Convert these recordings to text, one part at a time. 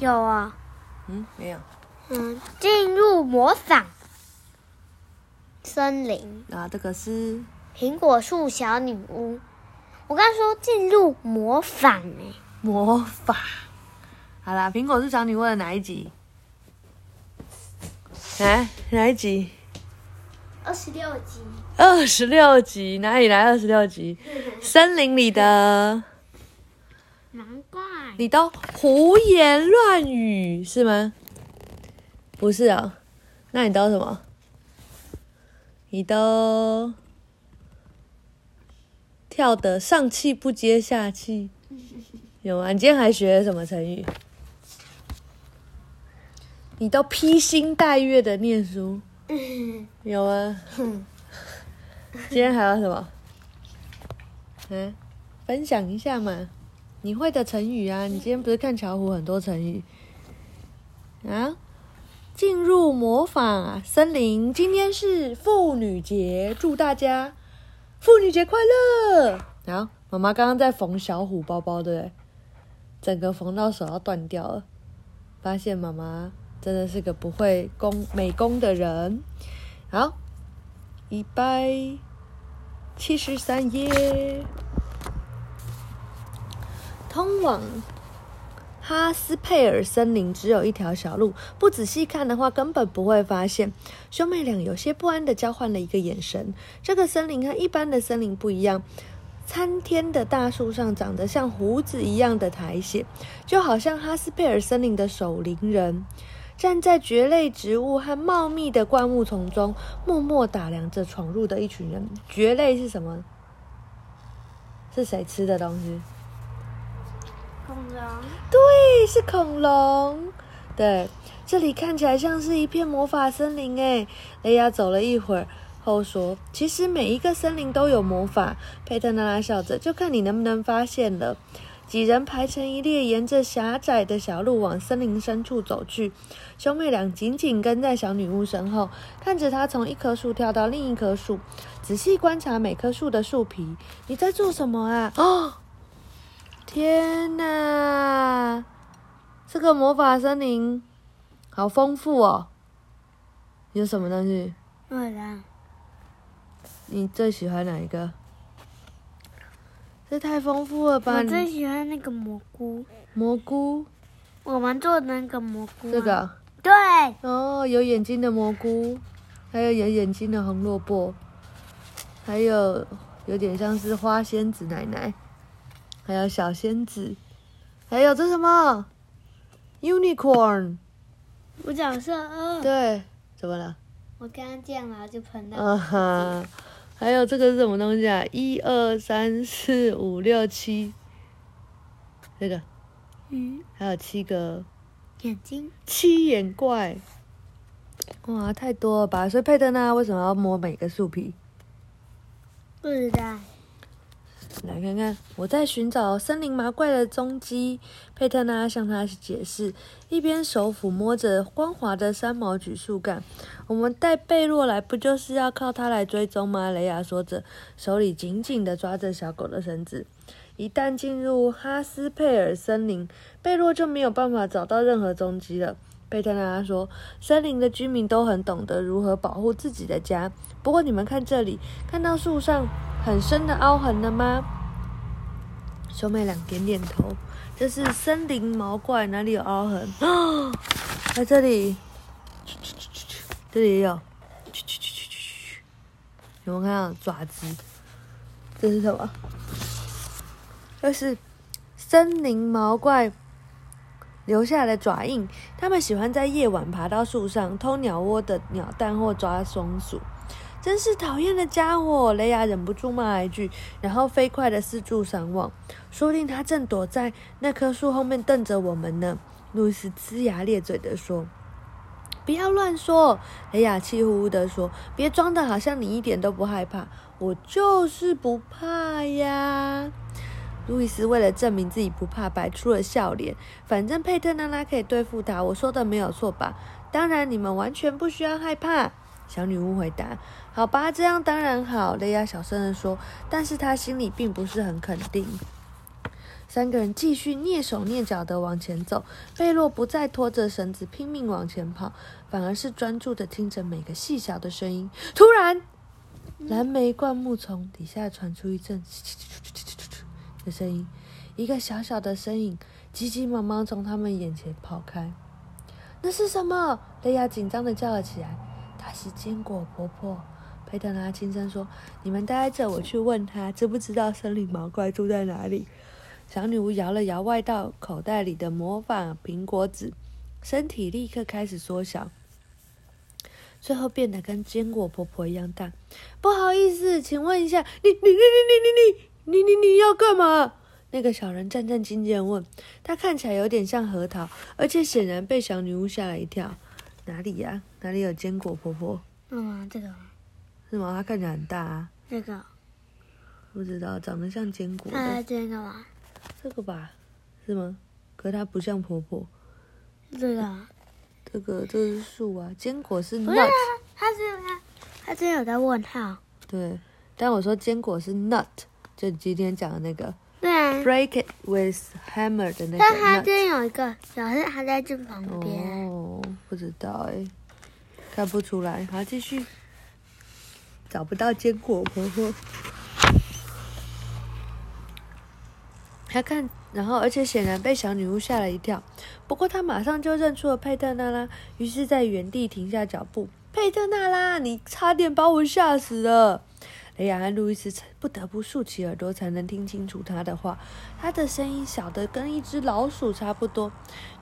有啊，嗯，没有。嗯，进入模仿森林，啊这个是苹果树小女巫。我刚说进入模仿哎，魔法。好啦，苹果树小女巫的哪一集？哎，哪一集？二十六集。二十六集，哪里来二十六集？森林里的，难怪。你都胡言乱语是吗？不是啊，那你都什么？你都跳得上气不接下气，有吗？你今天还学了什么成语？你都披星戴月的念书，有吗？今天还有什么？嗯，分享一下嘛，你会的成语啊？你今天不是看巧虎很多成语啊？进入魔法森林，今天是妇女节，祝大家妇女节快乐！好，妈妈刚刚在缝小虎包包，对不对？整个缝到手要断掉了，发现妈妈真的是个不会工美工的人。好，一百七十三页，通往。哈斯佩尔森林只有一条小路，不仔细看的话，根本不会发现。兄妹俩有些不安的交换了一个眼神。这个森林和一般的森林不一样，参天的大树上长得像胡子一样的苔藓，就好像哈斯佩尔森林的守林人站在蕨类植物和茂密的灌木丛中，默默打量着闯入的一群人。蕨类是什么？是谁吃的东西？恐龙，对，是恐龙。对，这里看起来像是一片魔法森林诶。雷亚走了一会儿后说：“其实每一个森林都有魔法。”佩特娜拉笑着：“就看你能不能发现了。”几人排成一列，沿着狭窄的小路往森林深处走去。兄妹俩紧紧跟在小女巫身后，看着她从一棵树跳到另一棵树，仔细观察每棵树的树皮。你在做什么啊？哦！天哪，这个魔法森林好丰富哦！有什么东西？对的。你最喜欢哪一个？这太丰富了吧！我最喜欢那个蘑菇。蘑菇。我们做的那个蘑菇。这个。对。哦，有眼睛的蘑菇，还有有眼睛的红萝卜，还有有点像是花仙子奶奶，还有小仙子，还有这什么？Unicorn。五角色二。对，怎么了？我刚刚这样了就喷到。啊哈。还有这个是什么东西啊？一二三四五六七，这个，嗯，还有七个眼睛，七眼怪，哇，太多了吧！所以佩特娜为什么要摸每个树皮？不知道。来看看，我在寻找森林麻怪的踪迹。佩特娜向他解释，一边手抚摸着光滑的三毛榉树干。我们带贝洛来，不就是要靠它来追踪吗？雷亚说着，手里紧紧地抓着小狗的绳子。一旦进入哈斯佩尔森林，贝洛就没有办法找到任何踪迹了。贝特娜说，森林的居民都很懂得如何保护自己的家。不过，你们看这里，看到树上。很深的凹痕了吗？兄妹俩点点头。这是森林毛怪，哪里有凹痕？在这里，这里也有。有没有看到爪子？这是什么？这是森林毛怪留下的爪印。它们喜欢在夜晚爬到树上偷鸟窝的鸟蛋或抓松鼠。真是讨厌的家伙！雷亚忍不住骂一句，然后飞快的四处张望，说不定他正躲在那棵树后面瞪着我们呢。路易斯呲牙咧嘴的说：“不要乱说！”雷亚气呼呼的说：“别装的好像你一点都不害怕，我就是不怕呀。”路易斯为了证明自己不怕，摆出了笑脸。反正佩特娜拉可以对付他，我说的没有错吧？当然，你们完全不需要害怕。小女巫回答：“好吧，这样当然好。”雷亚小声的说，但是她心里并不是很肯定。三个人继续蹑手蹑脚的往前走，贝洛不再拖着绳子拼命往前跑，反而是专注的听着每个细小的声音。突然，蓝莓灌木丛底下传出一阵的声音，一个小小的身影急急忙忙从他们眼前跑开。那是什么？雷亚紧张的叫了起来。她是坚果婆婆。佩特拉轻声说：“你们待着，我去问她，知不知道森林毛怪住在哪里。”小女巫摇了摇外套口袋里的魔法苹果籽，身体立刻开始缩小，最后变得跟坚果婆婆一样大。不好意思，请问一下，你你你你你你你你你你要干嘛？那个小人战战兢兢问。他看起来有点像核桃，而且显然被小女巫吓了一跳。哪里呀？哪里有坚果婆婆？嗯，这个。是吗？它看起来很大啊。这个。不知道，长得像坚果。它这个吗？这个吧，是吗？可它不像婆婆。这个。这个这是树啊，坚果是 nut。他是他，他真有在问号。对，但我说坚果是 nut，就今天讲的那个。对啊。Break it with hammer 的那个。但它真有一个，表示它在这旁边。哦，不知道哎，看不出来。好，继续。找不到坚果婆婆。他看，然后而且显然被小女巫吓了一跳。不过他马上就认出了佩特娜拉，于是在原地停下脚步。佩特娜拉，你差点把我吓死了！雷亚和路易斯不得不竖起耳朵才能听清楚他的话。他的声音小得跟一只老鼠差不多。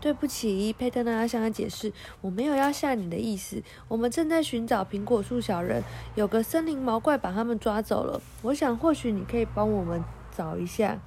对不起，佩特娜拉向他解释：“我没有要吓你的意思。我们正在寻找苹果树小人，有个森林毛怪把他们抓走了。我想或许你可以帮我们找一下。”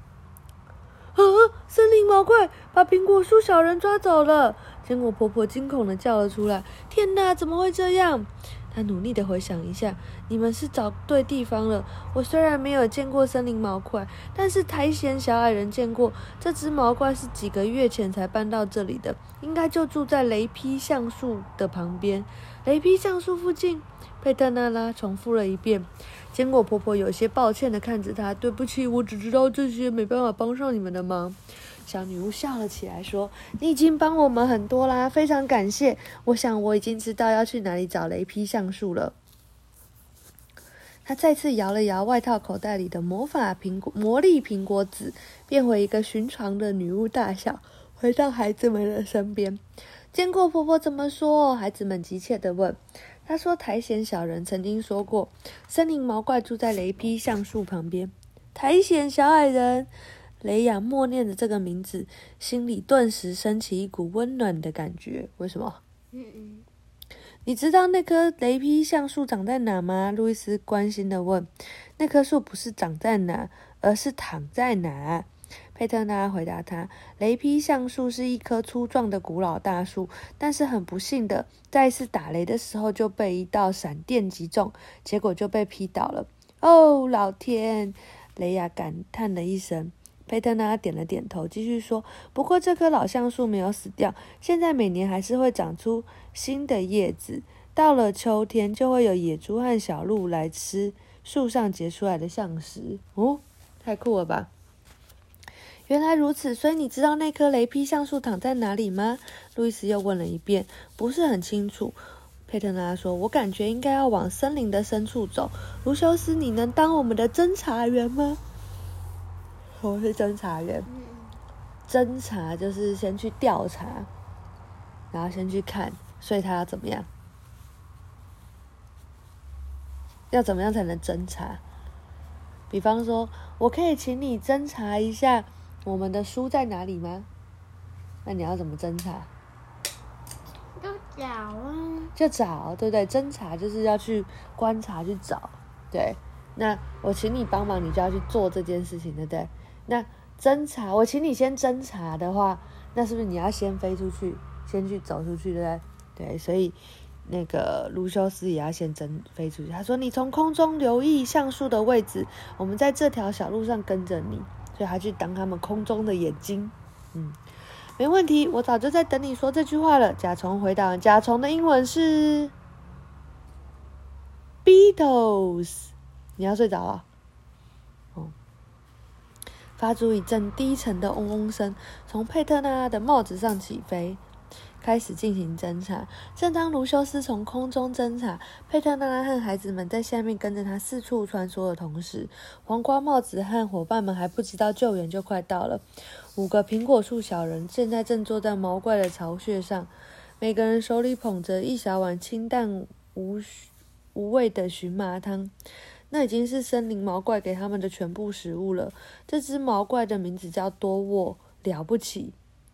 啊！森林毛怪把苹果树小人抓走了！坚果婆婆惊恐的叫了出来：“天哪，怎么会这样？”他努力的回想一下，你们是找对地方了。我虽然没有见过森林毛怪，但是苔藓小矮人见过。这只毛怪是几个月前才搬到这里的，应该就住在雷劈橡树的旁边。雷劈橡树附近，佩特娜拉重复了一遍。坚果婆婆有些抱歉的看着他：“对不起，我只知道这些，没办法帮上你们的忙。”小女巫笑了起来，说：“你已经帮我们很多啦，非常感谢。我想我已经知道要去哪里找雷劈橡树了。”她再次摇了摇外套口袋里的魔法苹果魔力苹果籽，变回一个寻常的女巫大小，回到孩子们的身边。坚果婆婆怎么说？孩子们急切地问。她说：“苔藓小人曾经说过，森林毛怪住在雷劈橡树旁边。”苔藓小矮人。雷亚默念着这个名字，心里顿时升起一股温暖的感觉。为什么？嗯嗯。你知道那棵雷劈橡树长在哪吗？路易斯关心的问。那棵树不是长在哪，而是躺在哪。佩特纳回答他：雷劈橡树是一棵粗壮的古老大树，但是很不幸的，在一次打雷的时候就被一道闪电击中，结果就被劈倒了。哦，老天！雷亚感叹了一声。佩特纳点了点头，继续说：“不过这棵老橡树没有死掉，现在每年还是会长出新的叶子。到了秋天，就会有野猪和小鹿来吃树上结出来的橡石。哦，太酷了吧！原来如此，所以你知道那棵雷劈橡树躺在哪里吗？”路易斯又问了一遍，不是很清楚。佩特纳说：“我感觉应该要往森林的深处走。卢修斯，你能当我们的侦查员吗？”我是侦查员，侦查就是先去调查，然后先去看，所以他要怎么样？要怎么样才能侦查？比方说，我可以请你侦查一下我们的书在哪里吗？那你要怎么侦查？就找啊！就找，对不对？侦查就是要去观察、去找，对。那我请你帮忙，你就要去做这件事情，对不对？那侦查，我请你先侦查的话，那是不是你要先飞出去，先去走出去，对不对？对，所以那个卢修斯也要先侦飞出去。他说：“你从空中留意橡树的位置，我们在这条小路上跟着你。”所以他去当他们空中的眼睛。嗯，没问题，我早就在等你说这句话了。甲虫回答：“甲虫的英文是 beetles。”你要睡着了。发出一阵低沉的嗡嗡声，从佩特纳拉的帽子上起飞，开始进行侦查。正当卢修斯从空中侦查，佩特纳拉和孩子们在下面跟着他四处穿梭的同时，黄瓜帽子和伙伴们还不知道救援就快到了。五个苹果树小人现在正坐在毛怪的巢穴上，每个人手里捧着一小碗清淡无无味的荨麻汤。那已经是森林毛怪给他们的全部食物了。这只毛怪的名字叫多沃，了不起，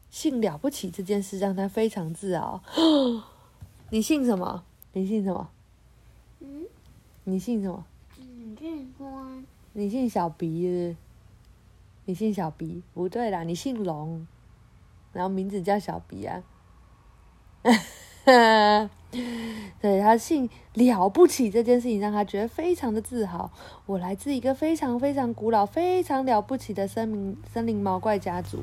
姓了不起这件事让他非常自豪。你姓什么？你姓什么？嗯，你姓什么？嗯，这光你姓小鼻你姓小鼻？不对啦，你姓龙，然后名字叫小鼻啊。他姓了不起这件事情让他觉得非常的自豪。我来自一个非常非常古老、非常了不起的森林森林毛怪家族。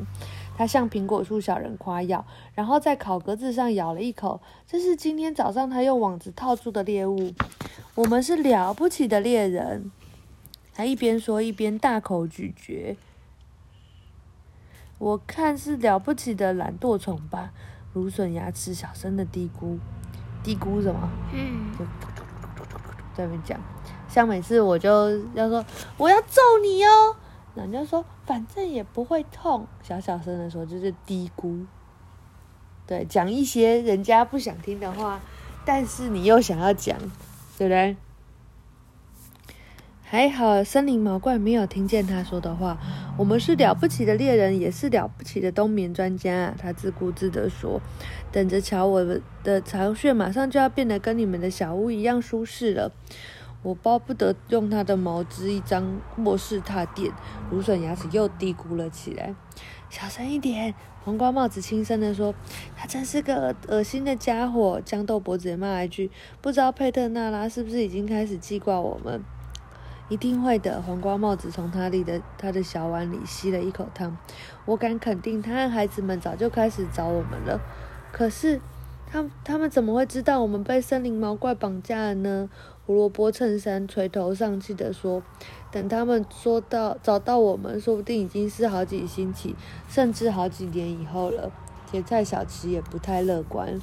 他向苹果树小人夸耀，然后在烤格子上咬了一口。这是今天早上他用网子套住的猎物。我们是了不起的猎人。他一边说一边大口咀嚼。我看是了不起的懒惰虫吧。芦笋牙齿小声的嘀咕，嘀咕什么？嗯，就在那边讲，像每次我就要说我要揍你哦，人家说反正也不会痛，小小声的说就是嘀咕，对，讲一些人家不想听的话，但是你又想要讲，对不对？还好森林毛怪没有听见他说的话。我们是了不起的猎人，也是了不起的冬眠专家！他自顾自地说：“等着瞧，我的巢穴马上就要变得跟你们的小屋一样舒适了。”我巴不得用他的毛织一张卧室踏垫。芦笋牙齿又嘀咕了起来：“小声一点！”黄瓜帽子轻声地说：“他真是个恶心的家伙。”豇豆脖子也骂了一句：“不知道佩特纳拉是不是已经开始记挂我们？”一定会的。黄瓜帽子从他里的他的小碗里吸了一口汤。我敢肯定，他和孩子们早就开始找我们了。可是，他他们怎么会知道我们被森林毛怪绑架了呢？胡萝卜衬衫垂头丧气地说：“等他们说到找到我们，说不定已经是好几星期，甚至好几年以后了。”甜菜小琪也不太乐观。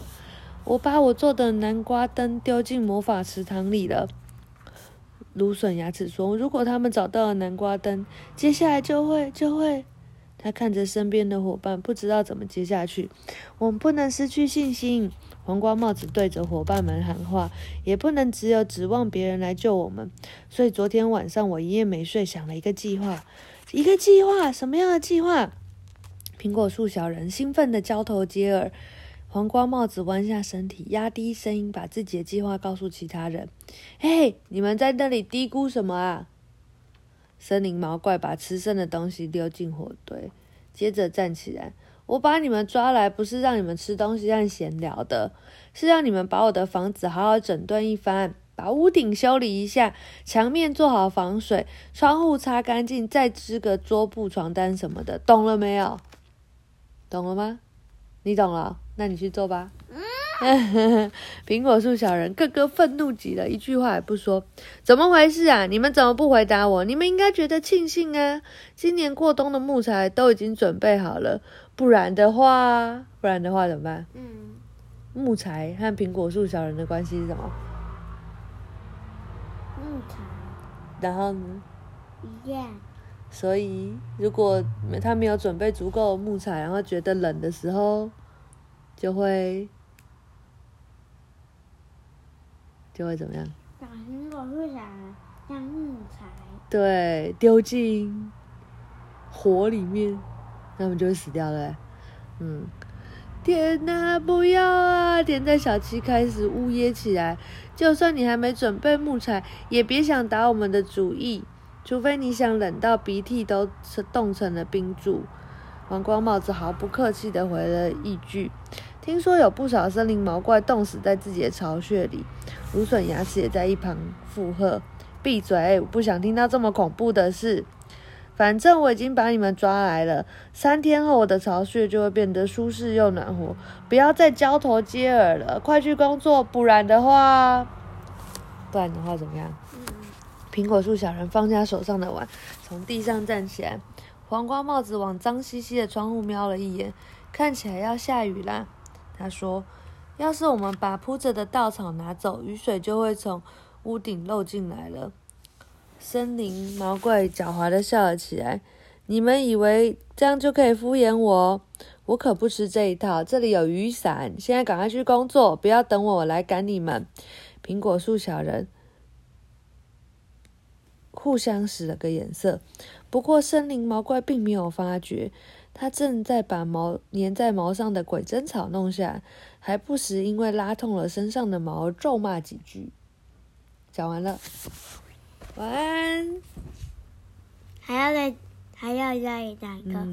我把我做的南瓜灯丢进魔法池塘里了。芦笋牙齿说：“如果他们找到了南瓜灯，接下来就会就会。”他看着身边的伙伴，不知道怎么接下去。我们不能失去信心。黄瓜帽子对着伙伴们喊话：“也不能只有指望别人来救我们。”所以昨天晚上我一夜没睡，想了一个计划。一个计划？什么样的计划？苹果树小人兴奋的交头接耳。黄瓜帽子弯下身体，压低声音，把自己的计划告诉其他人。嘿，你们在那里嘀咕什么啊？森林毛怪把吃剩的东西丢进火堆，接着站起来。我把你们抓来，不是让你们吃东西和闲聊的，是让你们把我的房子好好整顿一番，把屋顶修理一下，墙面做好防水，窗户擦干净，再织个桌布、床单什么的，懂了没有？懂了吗？你懂了，那你去做吧。苹果树小人个个愤怒极了，一句话也不说。怎么回事啊？你们怎么不回答我？你们应该觉得庆幸啊！今年过冬的木材都已经准备好了，不然的话，不然的话怎么办？嗯，木材和苹果树小人的关系是什么？木材然后呢？一样，所以如果他没有准备足够的木材，然后觉得冷的时候，就会就会怎么样？把苹果树小人当木材，对，丢进火里面，那我们就会死掉了欸。嗯，天哪，不要啊！甜在小七开始呜咽起来。就算你还没准备木材，也别想打我们的主意，除非你想冷到鼻涕都冻成了冰柱。黄光帽子毫不客气的回了一句：“听说有不少森林毛怪冻死在自己的巢穴里。”芦笋牙齿也在一旁附和：“闭嘴！我不想听到这么恐怖的事。反正我已经把你们抓来了，三天后我的巢穴就会变得舒适又暖和。不要再交头接耳了，快去工作，不然的话，不然的话怎么样？”嗯，苹果树小人放下手上的碗，从地上站起来。黄瓜帽子往脏兮兮的窗户瞄了一眼，看起来要下雨啦。他说：“要是我们把铺着的稻草拿走，雨水就会从屋顶漏进来了。”森林毛怪狡猾的笑了起来。你们以为这样就可以敷衍我？我可不吃这一套。这里有雨伞，现在赶快去工作，不要等我来赶你们。苹果树小人互相使了个眼色，不过森林毛怪并没有发觉，他正在把毛粘在毛上的鬼针草弄下，还不时因为拉痛了身上的毛咒骂几句。讲完了，晚安。还要再还要再讲一个。